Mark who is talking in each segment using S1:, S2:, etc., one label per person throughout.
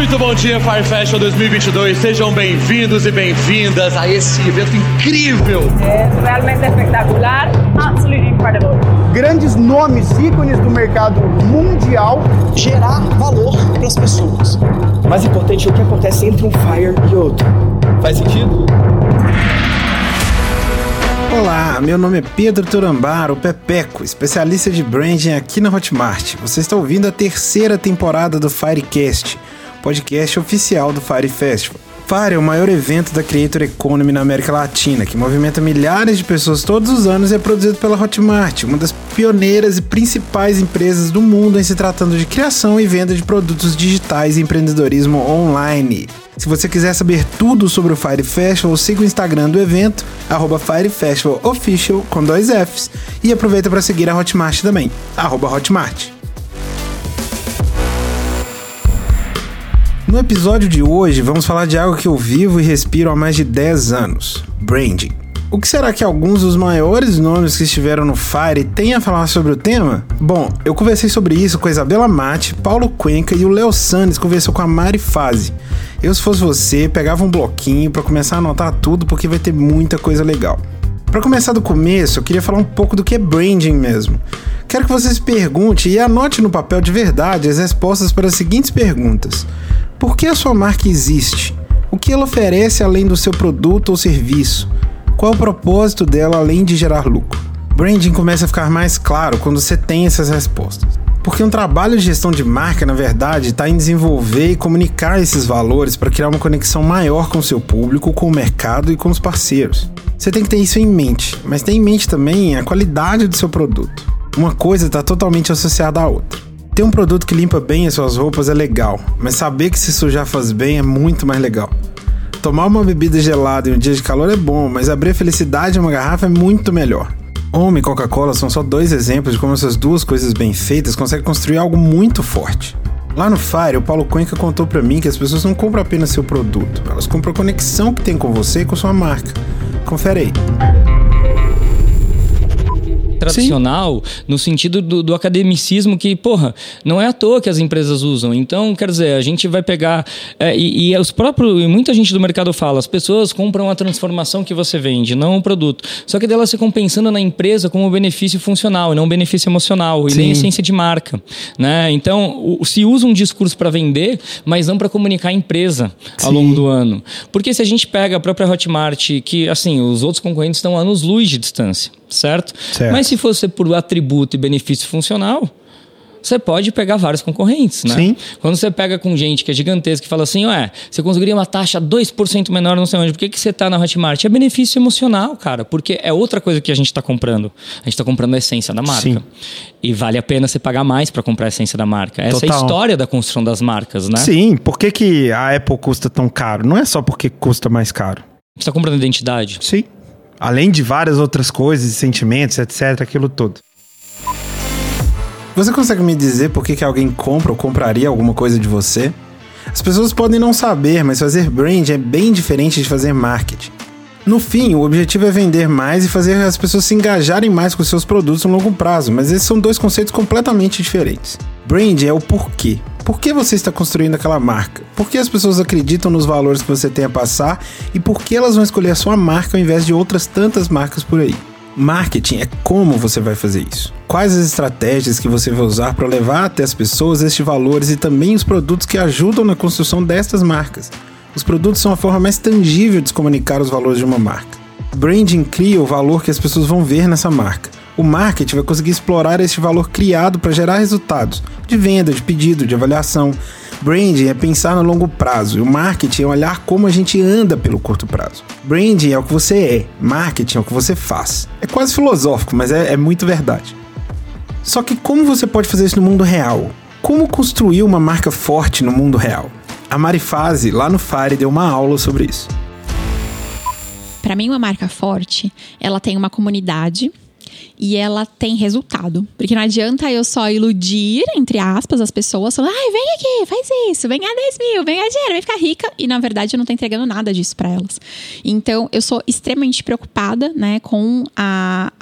S1: Muito bom dia, Fire Fashion 2022. Sejam bem-vindos e bem-vindas a esse evento incrível.
S2: É realmente espetacular. Incredible.
S3: Grandes nomes, ícones do mercado mundial.
S4: Gerar valor para as pessoas.
S5: Mais importante é o que acontece entre um Fire e outro.
S4: Faz sentido?
S6: Olá, meu nome é Pedro Turambaro, Pepeco, especialista de branding aqui na Hotmart. Você está ouvindo a terceira temporada do Firecast, podcast oficial do Fire Festival. Fire é o maior evento da Creator Economy na América Latina, que movimenta milhares de pessoas todos os anos e é produzido pela Hotmart, uma das pioneiras e principais empresas do mundo em se tratando de criação e venda de produtos digitais e empreendedorismo online. Se você quiser saber tudo sobre o Fire Festival, siga o Instagram do evento, arroba Fire Festival Official, com dois Fs, e aproveita para seguir a Hotmart também, arroba Hotmart. No episódio de hoje, vamos falar de algo que eu vivo e respiro há mais de 10 anos: branding. O que será que alguns dos maiores nomes que estiveram no Fire têm a falar sobre o tema? Bom, eu conversei sobre isso com a Isabela Mate, Paulo Cuenca e o Léo Sandes conversou com a Mari Fazi. Eu, se fosse você, pegava um bloquinho para começar a anotar tudo porque vai ter muita coisa legal. Para começar do começo, eu queria falar um pouco do que é branding mesmo. Quero que vocês perguntem e anote no papel de verdade as respostas para as seguintes perguntas: Por que a sua marca existe? O que ela oferece além do seu produto ou serviço? Qual o propósito dela além de gerar lucro? Branding começa a ficar mais claro quando você tem essas respostas. Porque um trabalho de gestão de marca, na verdade, está em desenvolver e comunicar esses valores para criar uma conexão maior com o seu público, com o mercado e com os parceiros. Você tem que ter isso em mente, mas tem em mente também a qualidade do seu produto. Uma coisa está totalmente associada à outra. Ter um produto que limpa bem as suas roupas é legal, mas saber que se sujar faz bem é muito mais legal. Tomar uma bebida gelada em um dia de calor é bom, mas abrir a felicidade em uma garrafa é muito melhor. Homem e Coca-Cola são só dois exemplos de como essas duas coisas bem feitas conseguem construir algo muito forte. Lá no Fire, o Paulo Cuenca contou para mim que as pessoas não compram apenas seu produto, elas compram a conexão que tem com você e com sua marca. Confere aí
S7: tradicional Sim. no sentido do, do, academicismo que, porra, não é à toa que as empresas usam. Então, quer dizer, a gente vai pegar. É, e, e, os próprios. E muita gente do mercado fala, as pessoas compram a transformação que você vende, não o produto. Só que delas ficam pensando na empresa como benefício funcional e não benefício emocional, e Sim. nem essência de marca. Né? Então, o, se usa um discurso para vender, mas não para comunicar a empresa Sim. ao longo do ano. Porque se a gente pega a própria Hotmart, que assim, os outros concorrentes estão a anos luz de distância certo? certo? Mas se fosse por atributo e benefício funcional, você pode pegar vários concorrentes, né? Sim. Quando você pega com gente que é gigantesca e fala assim, ué, você conseguiria uma taxa 2% menor não sei onde, por que, que você está na Hotmart? É benefício emocional, cara, porque é outra coisa que a gente está comprando. A gente está comprando a essência da marca. Sim. E vale a pena você pagar mais para comprar a essência da marca. Essa Total. é a história da construção das marcas, né?
S6: Sim, por que, que a Apple custa tão caro? Não é só porque custa mais caro.
S7: Você está comprando identidade.
S6: Sim. Além de várias outras coisas, sentimentos, etc., aquilo todo. Você consegue me dizer por que, que alguém compra ou compraria alguma coisa de você? As pessoas podem não saber, mas fazer brand é bem diferente de fazer marketing. No fim, o objetivo é vender mais e fazer as pessoas se engajarem mais com seus produtos no longo prazo, mas esses são dois conceitos completamente diferentes. Brand é o porquê. Por que você está construindo aquela marca? Por que as pessoas acreditam nos valores que você tem a passar e por que elas vão escolher a sua marca ao invés de outras tantas marcas por aí? Marketing é como você vai fazer isso. Quais as estratégias que você vai usar para levar até as pessoas estes valores e também os produtos que ajudam na construção destas marcas. Os produtos são a forma mais tangível de se comunicar os valores de uma marca. Branding cria o valor que as pessoas vão ver nessa marca. O marketing vai conseguir explorar este valor criado para gerar resultados de venda, de pedido, de avaliação. Branding é pensar no longo prazo e o marketing é olhar como a gente anda pelo curto prazo. Branding é o que você é, marketing é o que você faz. É quase filosófico, mas é, é muito verdade. Só que como você pode fazer isso no mundo real? Como construir uma marca forte no mundo real? A Marifase, lá no Fire, deu uma aula sobre isso.
S8: Para mim, uma marca forte, ela tem uma comunidade e ela tem resultado. Porque não adianta eu só iludir, entre aspas, as pessoas, falando, ai, vem aqui, faz isso, vem a 10 mil, vem a dinheiro, vem ficar rica. E na verdade eu não tô entregando nada disso para elas. Então eu sou extremamente preocupada, né, com a,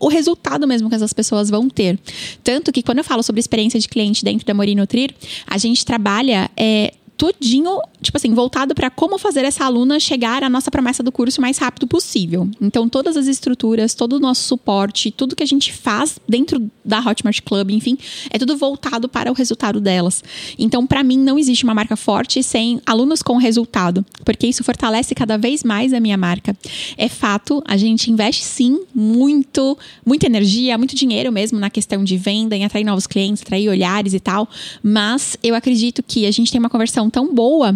S8: o resultado mesmo que essas pessoas vão ter. Tanto que quando eu falo sobre experiência de cliente dentro da Mori Nutrir, a gente trabalha é, tudinho, tipo assim, voltado para como fazer essa aluna chegar à nossa promessa do curso o mais rápido possível. Então, todas as estruturas, todo o nosso suporte, tudo que a gente faz dentro da Hotmart Club, enfim, é tudo voltado para o resultado delas. Então, para mim, não existe uma marca forte sem alunos com resultado, porque isso fortalece cada vez mais a minha marca. É fato, a gente investe sim muito, muita energia, muito dinheiro mesmo na questão de venda, em atrair novos clientes, atrair olhares e tal, mas eu acredito que a gente tem uma conversão tão boa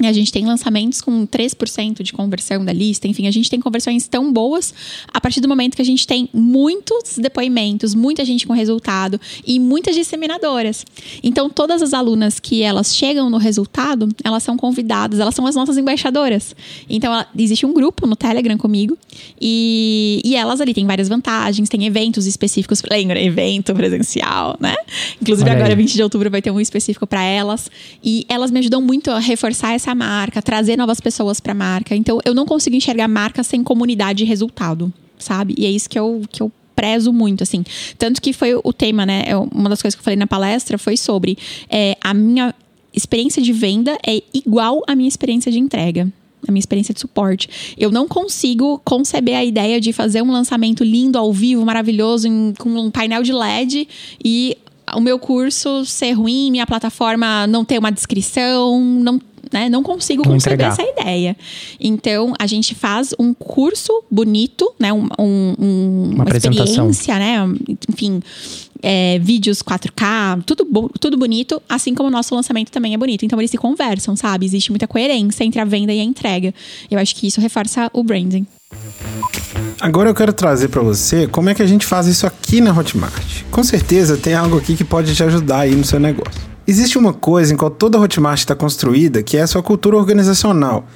S8: a gente tem lançamentos com 3% de conversão da lista, enfim, a gente tem conversões tão boas a partir do momento que a gente tem muitos depoimentos, muita gente com resultado e muitas disseminadoras. Então, todas as alunas que elas chegam no resultado, elas são convidadas, elas são as nossas embaixadoras. Então, ela, existe um grupo no Telegram comigo e, e elas ali têm várias vantagens, tem eventos específicos, lembra, evento presencial, né? Inclusive, agora,
S9: aí.
S8: 20 de outubro, vai ter um específico para elas e elas me ajudam muito a reforçar essa marca, trazer novas pessoas para a marca. Então, eu não consigo enxergar marca sem comunidade e resultado, sabe? E é isso que eu, que eu prezo muito, assim. Tanto que foi o tema, né? Eu- Uma das coisas que eu falei na palestra foi sobre é, a minha experiência de venda é igual à minha experiência de entrega. A minha experiência de suporte. Eu não consigo conceber a ideia de fazer um lançamento lindo, ao vivo, maravilhoso, em- com um painel de LED e o meu curso ser ruim, minha plataforma não ter uma descrição, não, né, não consigo conceber
S9: entregar.
S8: essa ideia. Então, a gente faz um curso bonito, né? Um, um- um- uma,
S9: apresentação.
S8: experiência, né? Enfim, é, vídeos 4K, tudo, bo- tudo bonito, assim como o nosso lançamento também é bonito. Então, eles se conversam, sabe? Existe muita coerência entre a venda e a entrega. Eu acho que isso reforça o branding.
S6: Agora eu quero trazer pra você como é que a gente faz isso aqui na Hotmart. Com certeza tem algo aqui que pode te ajudar aí no seu negócio. Existe uma coisa em qual toda Hotmart está construída, que é a sua cultura organizacional.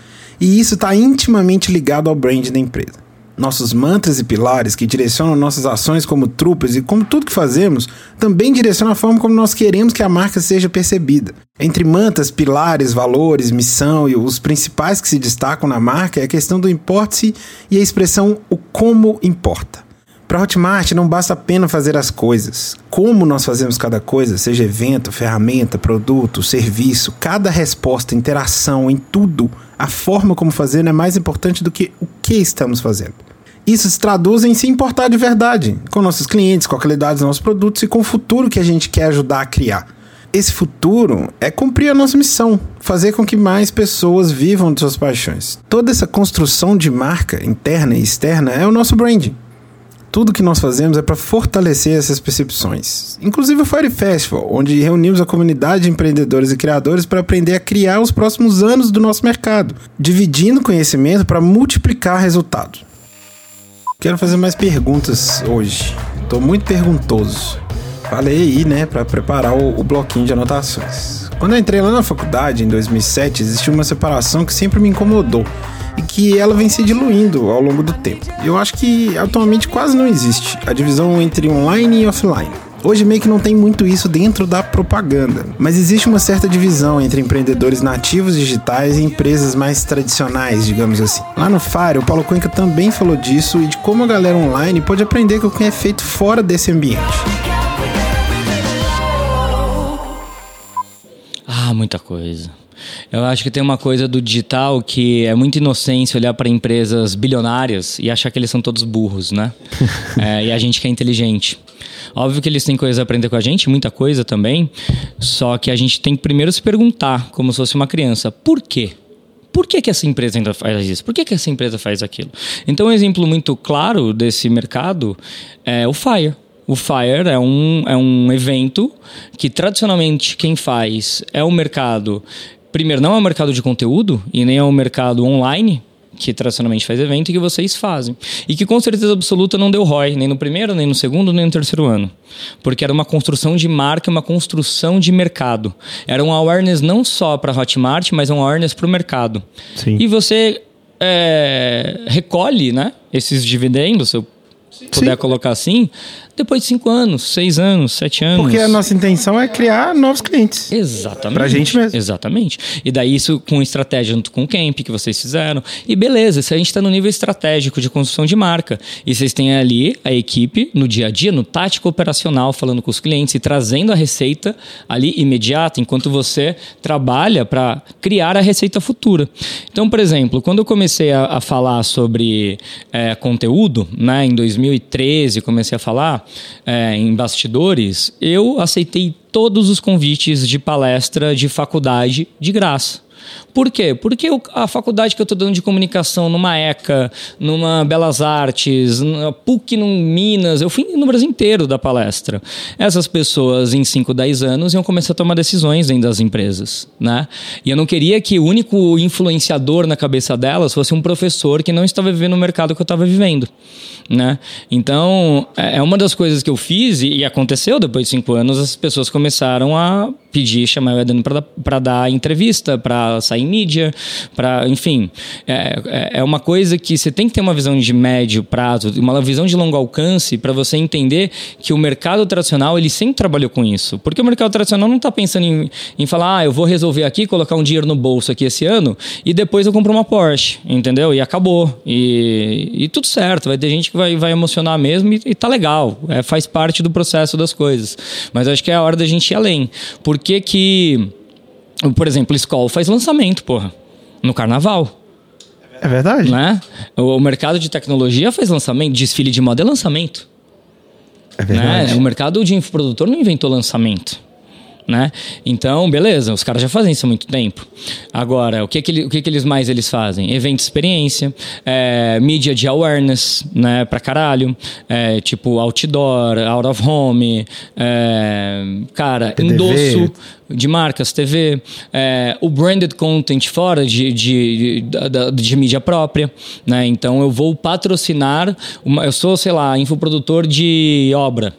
S6: E isso está intimamente ligado ao brand da empresa. Nossos mantras e pilares que direcionam nossas ações como troopers e como tudo que fazemos, também direcionam a forma como nós queremos que a marca seja percebida. Entre mantras, pilares, valores, missão e os principais que se destacam na marca é a questão do importe-se e a expressão o como importa. Para Hotmart não basta apenas fazer as coisas. Como nós fazemos cada coisa, seja evento, ferramenta, produto, serviço, cada resposta, interação, em tudo, a forma como fazer é mais importante do que o que estamos fazendo. Isso se traduz em se importar de verdade com nossos clientes, com a qualidade dos nossos produtos e com o futuro que a gente quer ajudar a criar. Esse futuro é cumprir a nossa missão, fazer com que mais pessoas vivam de suas paixões. Toda essa construção de marca interna e externa é o nosso branding. Tudo que nós fazemos é para fortalecer essas percepções. Inclusive o Fire Festival, onde reunimos a comunidade de empreendedores e criadores para aprender a criar os próximos anos do nosso mercado, dividindo conhecimento para multiplicar resultados. Quero fazer mais perguntas hoje. Estou muito perguntoso. Falei aí, né, para preparar o, o bloquinho de anotações. Quando eu entrei lá na faculdade, em 2007, existia uma separação que sempre me incomodou que ela vem se diluindo ao longo do tempo. Eu acho que atualmente quase não existe a divisão entre online e offline. Hoje meio que não tem muito isso dentro da propaganda, mas existe uma certa divisão entre empreendedores nativos digitais e empresas mais tradicionais, digamos assim. Lá no Fire, o Paulo Cuenca também falou disso e de como a galera online pode aprender com o que é feito fora desse ambiente.
S7: Ah, muita coisa. Eu acho que tem uma coisa do digital que é muito inocência olhar para empresas bilionárias e achar que eles são todos burros, né? É, e a gente que é inteligente. Óbvio que eles têm coisa a aprender com a gente, muita coisa também. Só que a gente tem que primeiro se perguntar, como se fosse uma criança, por quê? Por que, que essa empresa ainda faz isso? Por que, que essa empresa faz aquilo? Então, um exemplo muito claro desse mercado é o Fire. O Fire é um, é um evento que tradicionalmente quem faz é o mercado. Primeiro, não é o mercado de conteúdo e nem é o mercado online, que tradicionalmente faz evento e que vocês fazem. E que com certeza absoluta não deu ROI, nem no primeiro, nem no segundo, nem no terceiro ano. Porque era uma construção de marca, uma construção de mercado. Era um awareness não só para Hotmart, mas um awareness para o mercado.
S9: Sim.
S7: E você é, recolhe né, esses dividendos, se eu puder colocar assim, depois de cinco anos, seis anos, sete anos.
S6: Porque a nossa intenção é criar novos clientes.
S7: Exatamente.
S6: Pra gente mesmo.
S7: Exatamente. E daí isso com estratégia junto com o Camp que vocês fizeram. E beleza, se a gente está no nível estratégico de construção de marca. E vocês têm ali a equipe no dia a dia, no tático operacional, falando com os clientes e trazendo a receita ali imediata, enquanto você trabalha para criar a receita futura. Então, por exemplo, quando eu comecei a, a falar sobre é, conteúdo, né, em 2013, comecei a falar é, em bastidores, eu aceitei todos os convites de palestra de faculdade de graça. Por quê? Porque a faculdade que eu estou dando de comunicação numa ECA, numa Belas Artes, na PUC no Minas, eu fui no Brasil inteiro da palestra. Essas pessoas em 5, 10 anos iam começar a tomar decisões dentro das empresas, né? E eu não queria que o único influenciador na cabeça delas fosse um professor que não estava vivendo o mercado que eu estava vivendo, né? Então, é, é uma das coisas que eu fiz e aconteceu depois de 5 anos, as pessoas começaram a pedir, chamar o Eden para dar entrevista, para sair em mídia, para, enfim, é, é, é uma coisa que você tem que ter uma visão de médio prazo, uma visão de longo alcance para você entender que o mercado tradicional ele sempre trabalhou com isso, porque o mercado tradicional não está pensando em, em falar, ah, eu vou resolver aqui, colocar um dinheiro no bolso aqui esse ano e depois eu compro uma Porsche, entendeu? E acabou. E, e tudo certo, vai ter gente que vai, vai emocionar mesmo e, e tá legal, é, faz parte do processo das coisas, mas acho que é a hora da gente ir além, por que que por exemplo, Skoll faz lançamento, porra, no carnaval.
S6: É verdade.
S7: Né? O mercado de tecnologia faz lançamento, desfile de moda é lançamento.
S6: É verdade.
S7: Né? O mercado de infoprodutor não inventou lançamento. Né? Então, beleza, os caras já fazem isso há muito tempo. Agora, o que, que, o que, que eles mais eles fazem? Evento experiência, é, mídia de awareness, né, pra caralho, é, tipo outdoor, out of home, é, cara,
S6: PDV.
S7: endosso de marcas, TV, é, o branded content fora de, de, de, de, mídia própria, né? Então eu vou patrocinar, uma, eu sou, sei lá, infoprodutor de obra,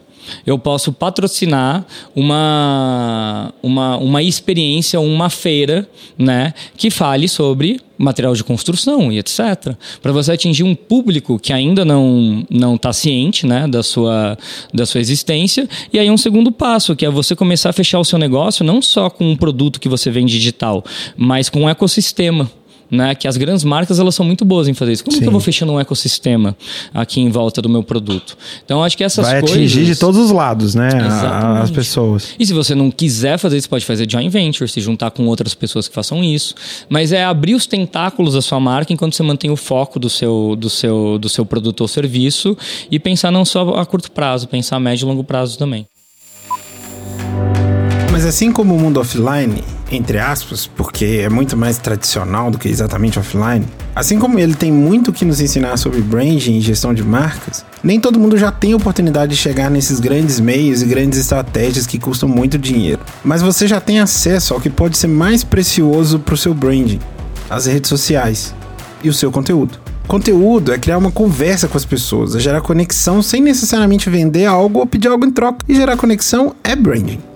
S7: eu posso patrocinar uma, uma, uma experiência, uma feira, né, que fale sobre material de construção e etc. Para você atingir um público que ainda não não está ciente, né, da sua da sua existência. E aí um segundo passo que é você começar a fechar o seu negócio não só com um produto que você vende digital, mas com um ecossistema né? Que as grandes marcas elas são muito boas em fazer isso. Como
S6: Sim.
S7: que eu vou fechando um ecossistema aqui em volta do meu produto? Então acho que essas
S6: Vai
S7: coisas
S6: atingir de todos os lados, né?
S7: Exatamente.
S6: As pessoas.
S7: E se você não quiser fazer isso, pode fazer joint venture, se juntar com outras pessoas que façam isso. Mas é abrir os tentáculos da sua marca enquanto você mantém o foco do seu, do seu, do seu produto ou serviço e pensar não só a curto prazo, pensar a médio e longo prazo também.
S6: Mas assim como o mundo offline, entre aspas, porque é muito mais tradicional do que exatamente offline, assim como ele tem muito que nos ensinar sobre branding e gestão de marcas, nem todo mundo já tem oportunidade de chegar nesses grandes meios e grandes estratégias que custam muito dinheiro. Mas você já tem acesso ao que pode ser mais precioso para o seu branding, as redes sociais e o seu conteúdo. Conteúdo é criar uma conversa com as pessoas, é gerar conexão sem necessariamente vender algo ou pedir algo em troca. E gerar conexão é branding.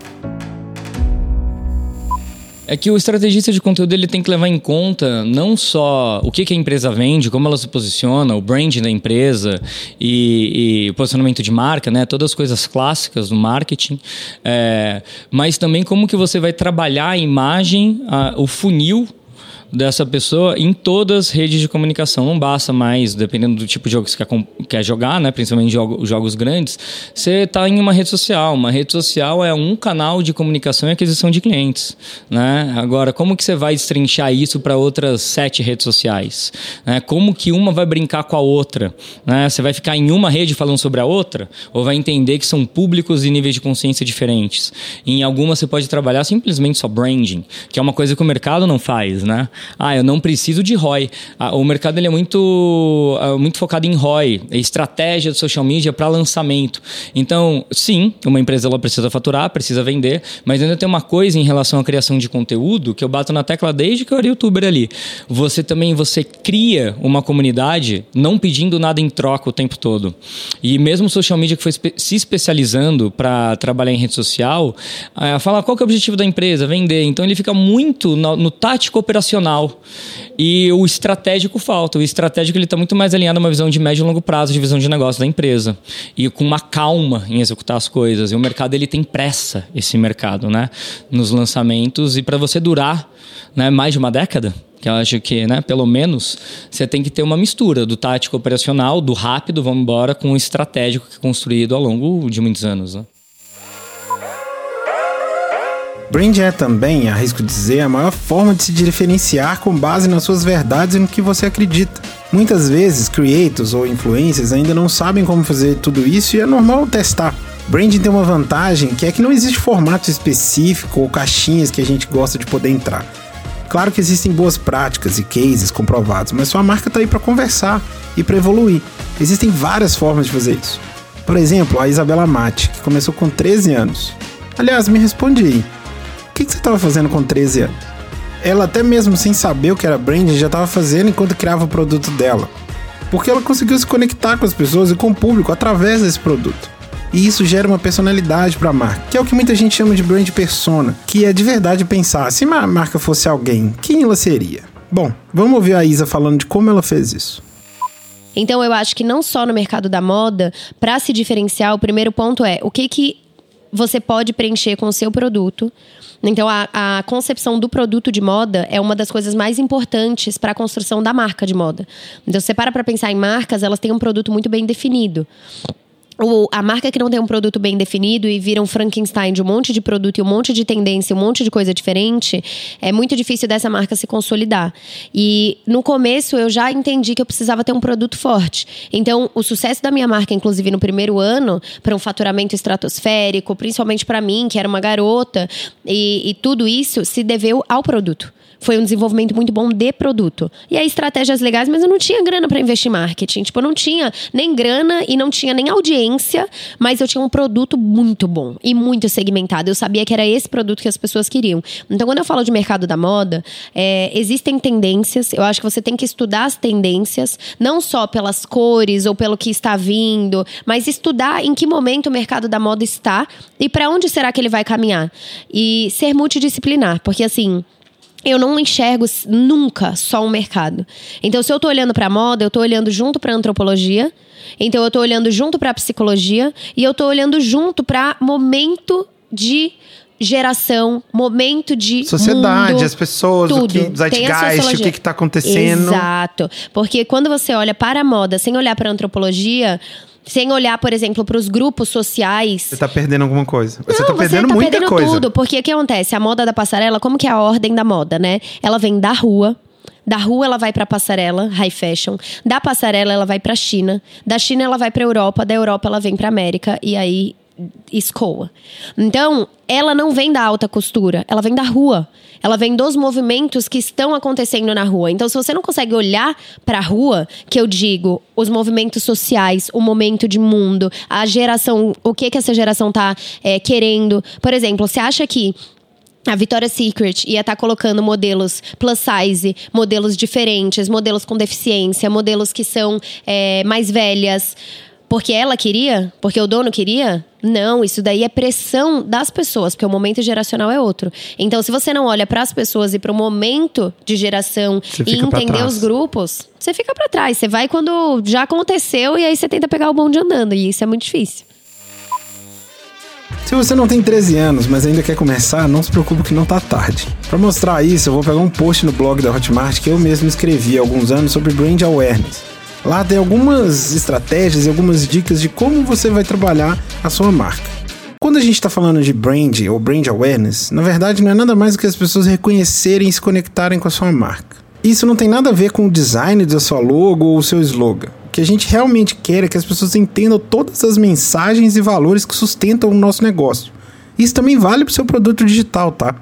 S7: É que o estrategista de conteúdo ele tem que levar em conta não só o que, que a empresa vende, como ela se posiciona, o branding da empresa e, e o posicionamento de marca, né? Todas as coisas clássicas do marketing, é, mas também como que você vai trabalhar a imagem, a- o funil dessa pessoa em todas as redes de comunicação. Não basta mais, dependendo do tipo de jogo que você quer, quer jogar, né? principalmente jogo- jogos grandes, você está em uma rede social. Uma rede social é um canal de comunicação e aquisição de clientes. Né? Agora, como que você vai destrinchar isso para outras sete redes sociais? Né? Como que uma vai brincar com a outra? Né? Você vai ficar em uma rede falando sobre a outra? Ou vai entender que são públicos e níveis de consciência diferentes? Em algumas você pode trabalhar simplesmente só branding, que é uma coisa que o mercado não faz, né? Ah, eu não preciso de ROI. Ah, o mercado ele é muito, ah, muito focado em ROI, estratégia de social media para lançamento. Então, sim, uma empresa ela precisa faturar, precisa vender, mas ainda tem uma coisa em relação à criação de conteúdo que eu bato na tecla desde que eu era youtuber ali. Você também você cria uma comunidade não pedindo nada em troca o tempo todo. E mesmo o social media que foi se especializando para trabalhar em rede social, ah, fala qual que é o objetivo da empresa, vender. Então ele fica muito no, no tático operacional E o estratégico falta. O estratégico ele está muito mais alinhado a uma visão de médio e longo prazo, de visão de negócio da empresa. E com uma calma em executar as coisas. E o mercado ele tem pressa, esse mercado, né? Nos lançamentos. E para você durar né, mais de uma década, que eu acho que, né, pelo menos, você tem que ter uma mistura do tático operacional, do rápido, vamos embora, com o estratégico que é construído ao longo de muitos anos. Né?
S6: Brand é também, arrisco dizer, a maior forma de se diferenciar com base nas suas verdades e no que você acredita. Muitas vezes, creators ou influencers ainda não sabem como fazer tudo isso e é normal testar. Branding tem uma vantagem que é que não existe formato específico ou caixinhas que a gente gosta de poder entrar. Claro que existem boas práticas e cases comprovados, mas sua marca está aí para conversar e para evoluir. Existem várias formas de fazer isso. Por exemplo, a Isabela Mate, que começou com 13 anos. Aliás, me responde aí. O que, que você estava fazendo com 13 anos? Ela, até mesmo sem saber o que era branding, já estava fazendo enquanto criava o produto dela. Porque ela conseguiu se conectar com as pessoas e com o público através desse produto. E isso gera uma personalidade para a marca, que é o que muita gente chama de brand persona, que é de verdade pensar, se a marca fosse alguém, quem ela seria? Bom, vamos ouvir a Isa falando de como ela fez isso.
S9: Então eu acho que não só no mercado da moda, para se diferenciar, o primeiro ponto é o que que você pode preencher com o seu produto então, a, a concepção do produto de moda é uma das coisas mais importantes para a construção da marca de moda. Então, você para para pensar em marcas, elas têm um produto muito bem definido o, a marca que não tem um produto bem definido e vira um Frankenstein de um monte de produto e um monte de tendência, um monte de coisa diferente, é muito difícil dessa marca se consolidar. E no começo eu já entendi que eu precisava ter um produto forte. Então, o sucesso da minha marca, inclusive no primeiro ano, para um faturamento estratosférico, principalmente para mim, que era uma garota, e, e tudo isso se deveu ao produto foi um desenvolvimento muito bom de produto. E aí, estratégias legais, mas eu não tinha grana para investir em marketing. Tipo, eu não tinha nem grana e não tinha nem audiência, mas eu tinha um produto muito bom e muito segmentado. Eu sabia que era esse produto que as pessoas queriam. Então, quando eu falo de mercado da moda, é, existem tendências. Eu acho que você tem que estudar as tendências, não só pelas cores ou pelo que está vindo, mas estudar em que momento o mercado da moda está e para onde será que ele vai caminhar. E ser multidisciplinar, porque assim eu não enxergo nunca só um mercado. Então, se eu estou olhando para moda, eu estou olhando junto para antropologia. Então, eu estou olhando junto para psicologia e eu estou olhando junto para momento de geração, momento de
S6: sociedade,
S9: mundo,
S6: as pessoas,
S9: tudo.
S6: o que zeitgeist, o que está acontecendo.
S9: Exato. Porque quando você olha para a moda sem olhar para antropologia, sem olhar, por exemplo, para os grupos sociais.
S6: Você tá perdendo alguma coisa. Você
S9: Não,
S6: tá perdendo
S9: você tá
S6: muita
S9: perdendo
S6: coisa.
S9: tudo. Porque o que acontece? A moda da passarela, como que é a ordem da moda, né? Ela vem da rua. Da rua ela vai para passarela, high fashion. Da passarela ela vai para China. Da China ela vai para Europa. Da Europa ela vem para América e aí escoa. Então, ela não vem da alta costura, ela vem da rua. Ela vem dos movimentos que estão acontecendo na rua. Então, se você não consegue olhar para a rua, que eu digo, os movimentos sociais, o momento de mundo, a geração, o que que essa geração tá é, querendo. Por exemplo, você acha que a Victoria's Secret ia estar tá colocando modelos plus size, modelos diferentes, modelos com deficiência, modelos que são é, mais velhas porque ela queria? Porque o dono queria? Não, isso daí é pressão das pessoas, porque o momento geracional é outro. Então, se você não olha para as pessoas e para o momento de geração e entender os grupos, você fica para trás. Você vai quando já aconteceu e aí você tenta pegar o bonde andando, e isso é muito difícil.
S6: Se você não tem 13 anos, mas ainda quer começar, não se preocupe que não tá tarde. Para mostrar isso, eu vou pegar um post no blog da Hotmart que eu mesmo escrevi há alguns anos sobre brand awareness. Lá tem algumas estratégias e algumas dicas de como você vai trabalhar a sua marca. Quando a gente está falando de brand ou brand awareness, na verdade não é nada mais do que as pessoas reconhecerem e se conectarem com a sua marca. Isso não tem nada a ver com o design da sua logo ou o seu slogan. O que a gente realmente quer é que as pessoas entendam todas as mensagens e valores que sustentam o nosso negócio. Isso também vale para o seu produto digital, tá?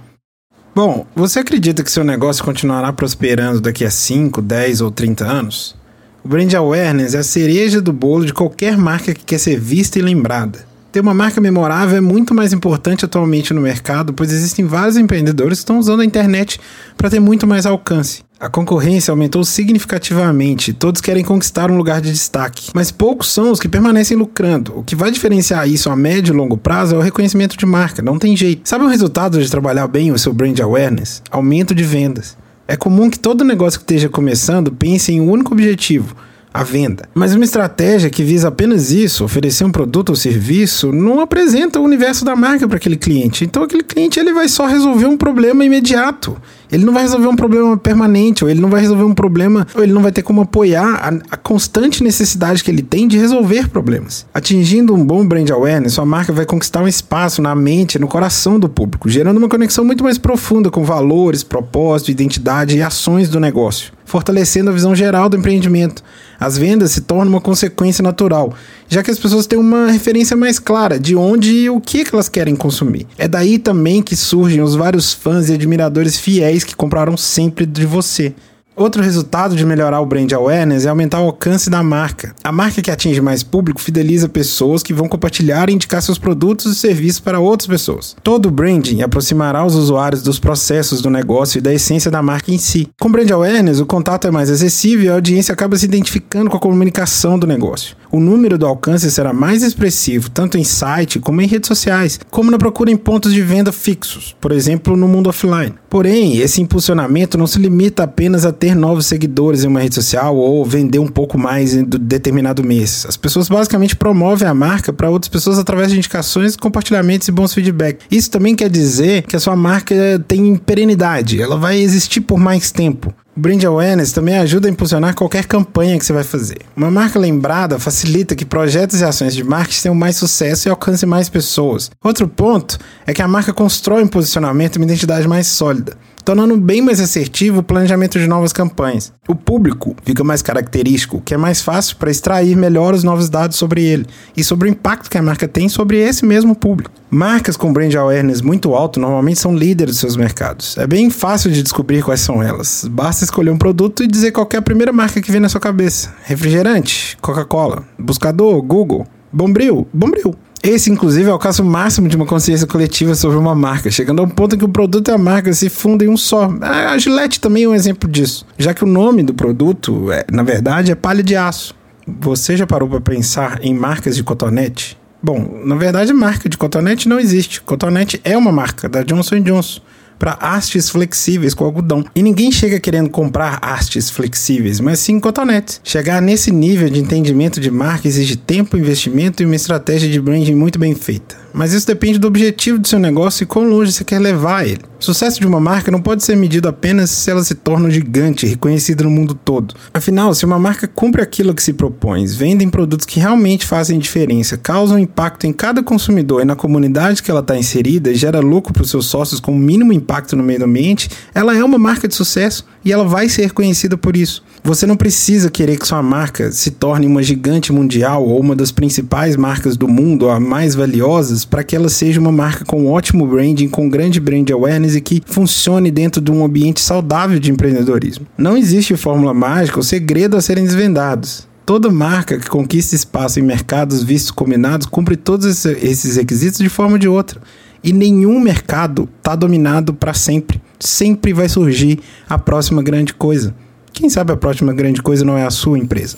S6: Bom, você acredita que seu negócio continuará prosperando daqui a 5, 10 ou 30 anos? O brand awareness é a cereja do bolo de qualquer marca que quer ser vista e lembrada. Ter uma marca memorável é muito mais importante atualmente no mercado, pois existem vários empreendedores que estão usando a internet para ter muito mais alcance. A concorrência aumentou significativamente, todos querem conquistar um lugar de destaque, mas poucos são os que permanecem lucrando. O que vai diferenciar isso a médio e longo prazo é o reconhecimento de marca, não tem jeito. Sabe o resultado de trabalhar bem o seu brand awareness? Aumento de vendas. É comum que todo negócio que esteja começando pense em um único objetivo a venda. Mas uma estratégia que visa apenas isso, oferecer um produto ou serviço, não apresenta o universo da marca para aquele cliente. Então aquele cliente ele vai só resolver um problema imediato. Ele não vai resolver um problema permanente, ou ele não vai resolver um problema, ou ele não vai ter como apoiar a, a constante necessidade que ele tem de resolver problemas. Atingindo um bom brand awareness, sua marca vai conquistar um espaço na mente, no coração do público, gerando uma conexão muito mais profunda com valores, propósito, identidade e ações do negócio fortalecendo a visão geral do empreendimento. As vendas se tornam uma consequência natural, já que as pessoas têm uma referência mais clara de onde e o que, elas querem consumir. É daí também que surgem os vários fãs e admiradores fiéis que compraram sempre de você. Outro resultado de melhorar o brand awareness é aumentar o alcance da marca. A marca que atinge mais público fideliza pessoas que vão compartilhar e indicar seus produtos e serviços para outras pessoas. Todo branding aproximará os usuários dos processos do negócio e da essência da marca em si. Com brand awareness, o contato é mais acessível e a audiência acaba se identificando com a comunicação do negócio. O número do alcance será mais expressivo tanto em site como em redes sociais, como na procura em pontos de venda fixos, por exemplo, no mundo offline. Porém, esse impulsionamento não se limita apenas a ter novos seguidores em uma rede social ou vender um pouco mais em determinado mês. As pessoas basicamente promovem a marca para outras pessoas através de indicações, compartilhamentos e bons feedback. Isso também quer dizer que a sua marca tem perenidade, ela vai existir por mais tempo. Brand Awareness também ajuda a impulsionar qualquer campanha que você vai fazer. Uma marca lembrada facilita que projetos e ações de marketing tenham mais sucesso e alcancem mais pessoas. Outro ponto é que a marca constrói um posicionamento e uma identidade mais sólida tornando bem mais assertivo o planejamento de novas campanhas. O público fica mais característico, o que é mais fácil para extrair melhor os novos dados sobre ele e sobre o impacto que a marca tem sobre esse mesmo público. Marcas com brand awareness muito alto normalmente são líderes dos seus mercados. É bem fácil de descobrir quais são elas. Basta escolher um produto e dizer qual é a primeira marca que vem na sua cabeça. Refrigerante, Coca-Cola, buscador, Google, Bombril, Bombril. Esse, inclusive, é o caso máximo de uma consciência coletiva sobre uma marca, chegando ao ponto em que o produto e a marca se fundem em um só. A Gillette também é um exemplo disso, já que o nome do produto, é, na verdade, é palha de aço. Você já parou para pensar em marcas de cotonete? Bom, na verdade, marca de cotonete não existe. Cotonete é uma marca da Johnson Johnson para hastes flexíveis com algodão. E ninguém chega querendo comprar hastes flexíveis, mas sim cotonetes. Chegar nesse nível de entendimento de marca exige tempo, investimento e uma estratégia de branding muito bem feita. Mas isso depende do objetivo do seu negócio e quão longe você quer levar ele. O sucesso de uma marca não pode ser medido apenas se ela se torna gigante, reconhecida no mundo todo. Afinal, se uma marca cumpre aquilo que se propõe, vendem produtos que realmente fazem diferença, causam impacto em cada consumidor e na comunidade que ela está inserida e gera lucro para os seus sócios com o mínimo impacto no meio ambiente, ela é uma marca de sucesso e ela vai ser reconhecida por isso. Você não precisa querer que sua marca se torne uma gigante mundial ou uma das principais marcas do mundo, a mais valiosas, para que ela seja uma marca com ótimo branding, com grande brand awareness e que funcione dentro de um ambiente saudável de empreendedorismo. Não existe fórmula mágica ou segredo a serem desvendados. Toda marca que conquista espaço em mercados vistos combinados cumpre todos esses requisitos de forma ou de outra. E nenhum mercado está dominado para sempre. Sempre vai surgir a próxima grande coisa. Quem sabe a próxima grande coisa não é a sua empresa.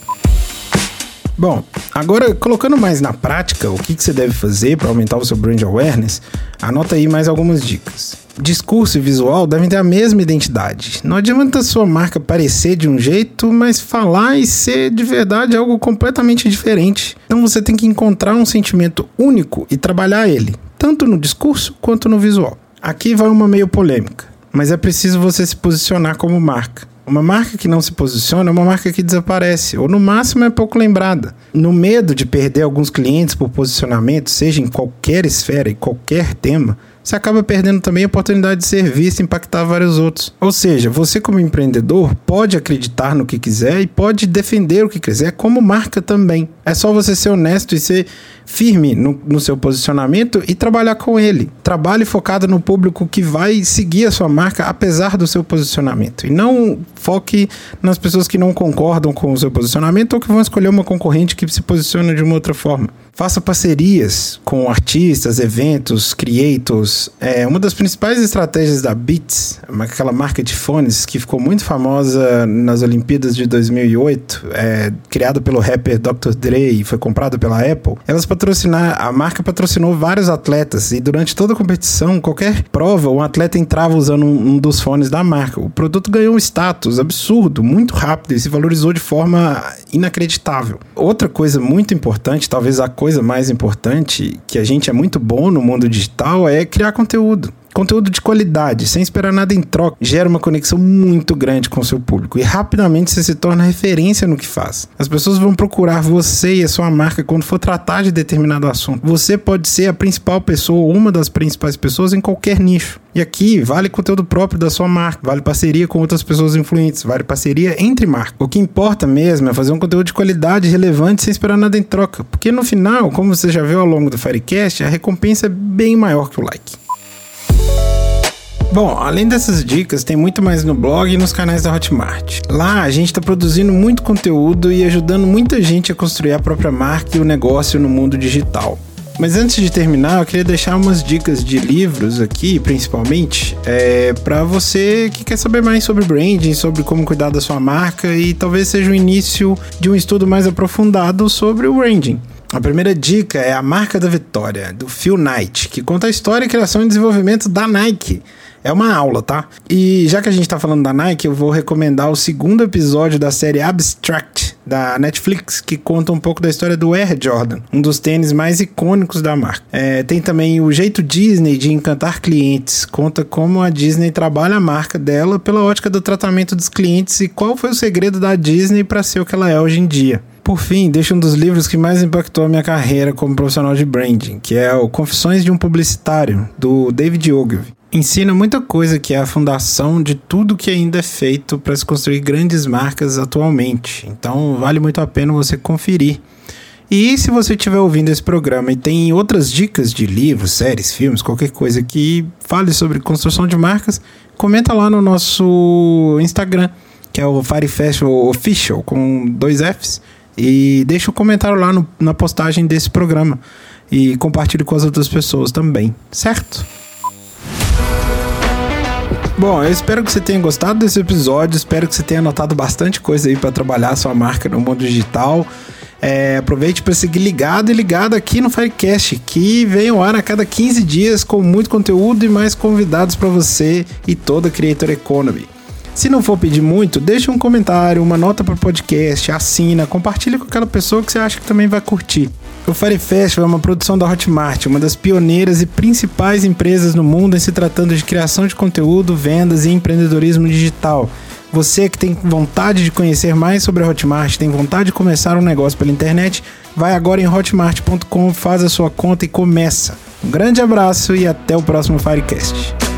S6: Bom, agora colocando mais na prática o que, que você deve fazer para aumentar o seu brand awareness, anota aí mais algumas dicas. Discurso e visual devem ter a mesma identidade. Não adianta a sua marca parecer de um jeito, mas falar e ser de verdade algo completamente diferente. Então você tem que encontrar um sentimento único e trabalhar ele, tanto no discurso quanto no visual. Aqui vai uma meio polêmica, mas é preciso você se posicionar como marca. Uma marca que não se posiciona é uma marca que desaparece, ou no máximo é pouco lembrada. No medo de perder alguns clientes por posicionamento, seja em qualquer esfera e qualquer tema, você acaba perdendo também a oportunidade de ser visto e impactar vários outros. Ou seja, você como empreendedor pode acreditar no que quiser e pode defender o que quiser como marca também. É só você ser honesto e ser firme no, no seu posicionamento e trabalhar com ele. Trabalhe focado no público que vai seguir a sua marca apesar do seu posicionamento. E não foque nas pessoas que não concordam com o seu posicionamento ou que vão escolher uma concorrente que se posiciona de uma outra forma. Faça parcerias com artistas, eventos, creators. É, uma das principais estratégias da Beats, aquela marca de fones que ficou muito famosa nas Olimpíadas de 2008, é, criada pelo rapper Dr. Dre e foi comprada pela Apple, elas patrocinar, a marca patrocinou vários atletas e durante toda a competição, qualquer prova, um atleta entrava usando um, um dos fones da marca. O produto ganhou um status absurdo, muito rápido e se valorizou de forma inacreditável. Outra coisa muito importante, talvez a coisa mais importante, que a gente é muito bom no mundo digital, é criar conteúdo. Conteúdo de qualidade, sem esperar nada em troca, gera uma conexão muito grande com o seu público e rapidamente você se torna referência no que faz. As pessoas vão procurar você e a sua marca quando for tratar de determinado assunto. Você pode ser a principal pessoa ou uma das principais pessoas em qualquer nicho. E aqui vale conteúdo próprio da sua marca, vale parceria com outras pessoas influentes, vale parceria entre marcas. O que importa mesmo é fazer um conteúdo de qualidade relevante sem esperar nada em troca, porque no final, como você já viu ao longo do Firecast, a recompensa é bem maior que o like. Bom, além dessas dicas, tem muito mais no blog e nos canais da Hotmart. Lá a gente está produzindo muito conteúdo e ajudando muita gente a construir a própria marca e o negócio no mundo digital. Mas antes de terminar, eu queria deixar umas dicas de livros aqui, principalmente, é, para você que quer saber mais sobre branding, sobre como cuidar da sua marca e talvez seja o início de um estudo mais aprofundado sobre o branding. A primeira dica é A Marca da Vitória, do Phil Knight, que conta a história, criação e desenvolvimento da Nike. É uma aula, tá? E já que a gente tá falando da Nike, eu vou recomendar o segundo episódio da série Abstract da Netflix, que conta um pouco da história do Air Jordan, um dos tênis mais icônicos da marca. É, tem também o jeito Disney de encantar clientes, conta como a Disney trabalha a marca dela pela ótica do tratamento dos clientes e qual foi o segredo da Disney para ser o que ela é hoje em dia. Por fim, deixa um dos livros que mais impactou a minha carreira como profissional de branding, que é o Confissões de um Publicitário, do David Ogilvy ensina muita coisa que é a fundação de tudo que ainda é feito para se construir grandes marcas atualmente. Então vale muito a pena você conferir. E se você estiver ouvindo esse programa e tem outras dicas de livros, séries, filmes, qualquer coisa que fale sobre construção de marcas, comenta lá no nosso Instagram, que é o Fire Festival Official, com dois Fs, e deixa o um comentário lá no, na postagem desse programa. E compartilhe com as outras pessoas também, certo? Bom, eu espero que você tenha gostado desse episódio, espero que você tenha anotado bastante coisa aí para trabalhar a sua marca no mundo digital. É, aproveite para seguir ligado e ligado aqui no Firecast, que vem ao ar a cada 15 dias com muito conteúdo e mais convidados para você e toda a Creator Economy. Se não for pedir muito, deixa um comentário, uma nota para o podcast, assina, compartilha com aquela pessoa que você acha que também vai curtir. O Fire Festival é uma produção da Hotmart, uma das pioneiras e principais empresas no mundo em se tratando de criação de conteúdo, vendas e empreendedorismo digital. Você que tem vontade de conhecer mais sobre a Hotmart, tem vontade de começar um negócio pela internet, vai agora em hotmart.com, faz a sua conta e começa. Um grande abraço e até o próximo Firecast.